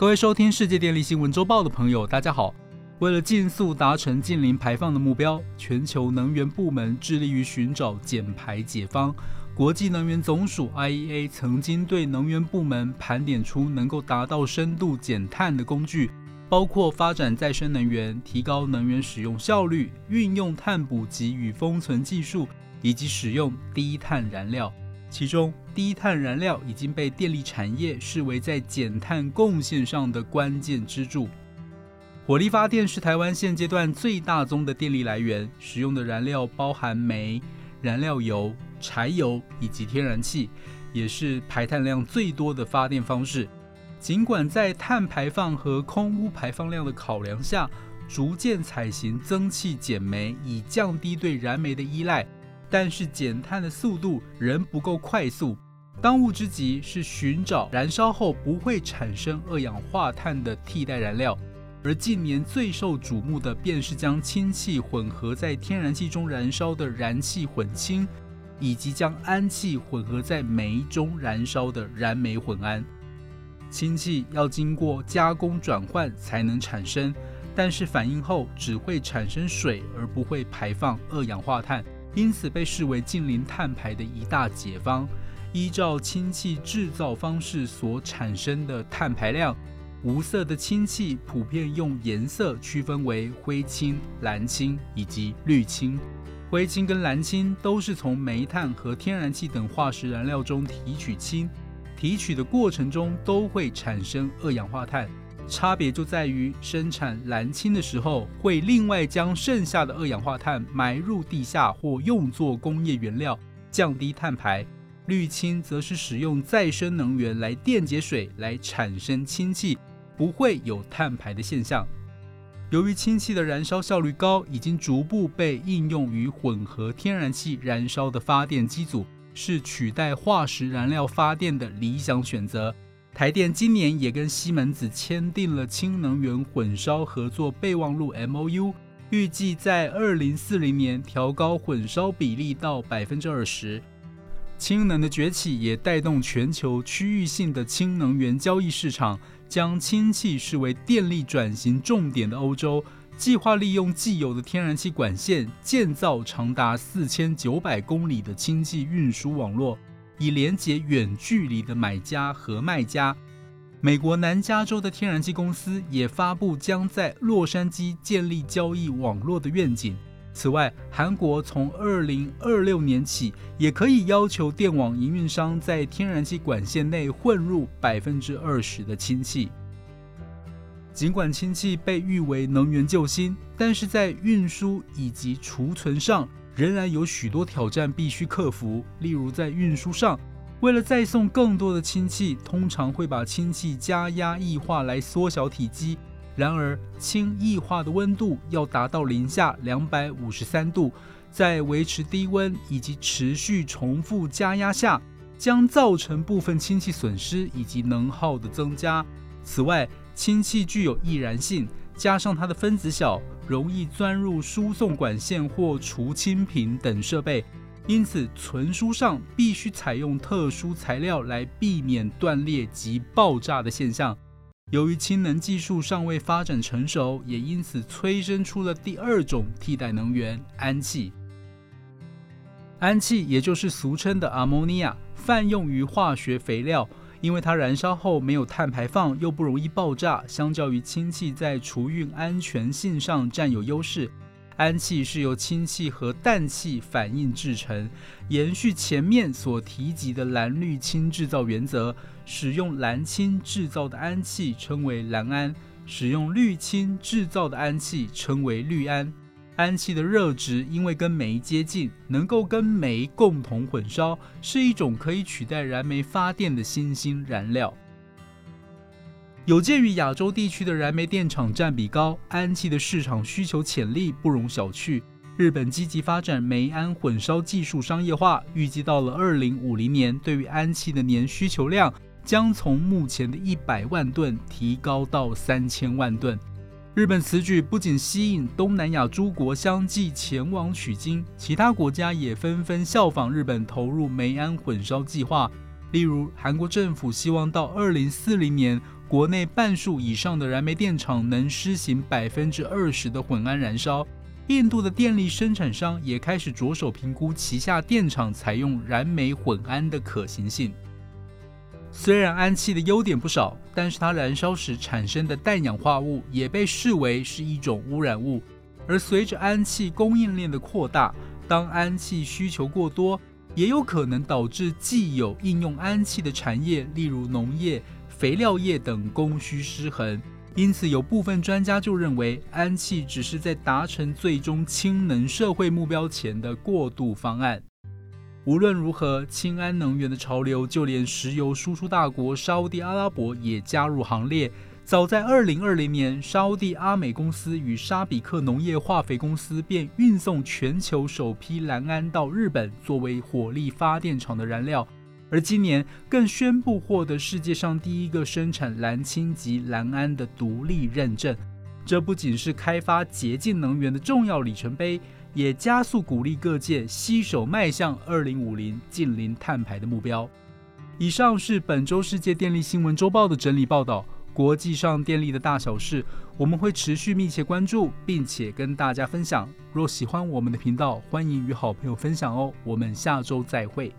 各位收听世界电力新闻周报的朋友，大家好。为了尽速达成近零排放的目标，全球能源部门致力于寻找减排解方。国际能源总署 （IEA） 曾经对能源部门盘点出能够达到深度减碳的工具，包括发展再生能源、提高能源使用效率、运用碳捕集与封存技术，以及使用低碳燃料。其中，低碳燃料已经被电力产业视为在减碳贡献上的关键支柱。火力发电是台湾现阶段最大宗的电力来源，使用的燃料包含煤、燃料油、柴油以及天然气，也是排碳量最多的发电方式。尽管在碳排放和空污排放量的考量下，逐渐采行增气减煤，以降低对燃煤的依赖。但是减碳的速度仍不够快速，当务之急是寻找燃烧后不会产生二氧化碳的替代燃料。而近年最受瞩目的便是将氢气混合在天然气中燃烧的燃气混氢，以及将氨气混合在煤中燃烧的燃煤混氨。氢气要经过加工转换才能产生，但是反应后只会产生水，而不会排放二氧化碳。因此被视为近零碳排的一大解方。依照氢气制造方式所产生的碳排量，无色的氢气普遍用颜色区分为灰氢、蓝氢以及绿氢。灰氢跟蓝氢都是从煤炭和天然气等化石燃料中提取氢，提取的过程中都会产生二氧化碳。差别就在于生产蓝氢的时候，会另外将剩下的二氧化碳埋入地下或用作工业原料，降低碳排；绿氢则是使用再生能源来电解水来产生氢气，不会有碳排的现象。由于氢气的燃烧效率高，已经逐步被应用于混合天然气燃烧的发电机组，是取代化石燃料发电的理想选择。台电今年也跟西门子签订了氢能源混烧合作备忘录 （MOU），预计在二零四零年调高混烧比例到百分之二十。氢能的崛起也带动全球区域性的氢能源交易市场，将氢气视为电力转型重点的欧洲，计划利用既有的天然气管线建造长达四千九百公里的氢气运输网络。以连接远距离的买家和卖家。美国南加州的天然气公司也发布将在洛杉矶建立交易网络的愿景。此外，韩国从二零二六年起也可以要求电网营运商在天然气管线内混入百分之二十的氢气。尽管氢气被誉为能源救星，但是在运输以及储存上。仍然有许多挑战必须克服，例如在运输上，为了再送更多的氢气，通常会把氢气加压液化来缩小体积。然而，氢液化的温度要达到零下两百五十三度，在维持低温以及持续重复加压下，将造成部分氢气损失以及能耗的增加。此外，氢气具有易燃性，加上它的分子小。容易钻入输送管线或除氢瓶等设备，因此存输上必须采用特殊材料来避免断裂及爆炸的现象。由于氢能技术尚未发展成熟，也因此催生出了第二种替代能源——氨气。氨气也就是俗称的 ammonia，泛用于化学肥料。因为它燃烧后没有碳排放，又不容易爆炸，相较于氢气在储运安全性上占有优势。氨气是由氢气和氮气反应制成，延续前面所提及的蓝绿氢制造原则，使用蓝氢制造的氨气称为蓝氨，使用氯氢制造的氨气称为氯氨。氨气的热值因为跟煤接近，能够跟煤共同混烧，是一种可以取代燃煤发电的新兴燃料。有鉴于亚洲地区的燃煤电厂占比高，氨气的市场需求潜力不容小觑。日本积极发展煤氨混烧技术商业化，预计到了二零五零年，对于氨气的年需求量将从目前的一百万吨提高到三千万吨。日本此举不仅吸引东南亚诸国相继前往取经，其他国家也纷纷效仿日本投入煤氨混烧计划。例如，韩国政府希望到二零四零年国内半数以上的燃煤电厂能施行百分之二十的混氨燃烧。印度的电力生产商也开始着手评估旗下电厂采用燃煤混氨的可行性。虽然氨气的优点不少，但是它燃烧时产生的氮氧化物也被视为是一种污染物。而随着氨气供应链的扩大，当氨气需求过多，也有可能导致既有应用氨气的产业，例如农业、肥料业等供需失衡。因此，有部分专家就认为，氨气只是在达成最终氢能社会目标前的过渡方案。无论如何，氢氨能源的潮流，就连石油输出大国沙地阿拉伯也加入行列。早在2020年，沙地阿美公司与沙比克农业化肥公司便运送全球首批蓝氨到日本，作为火力发电厂的燃料。而今年更宣布获得世界上第一个生产蓝氢及蓝氨的独立认证。这不仅是开发洁净能源的重要里程碑。也加速鼓励各界携手迈向二零五零近零碳排的目标。以上是本周世界电力新闻周报的整理报道。国际上电力的大小事，我们会持续密切关注，并且跟大家分享。若喜欢我们的频道，欢迎与好朋友分享哦。我们下周再会。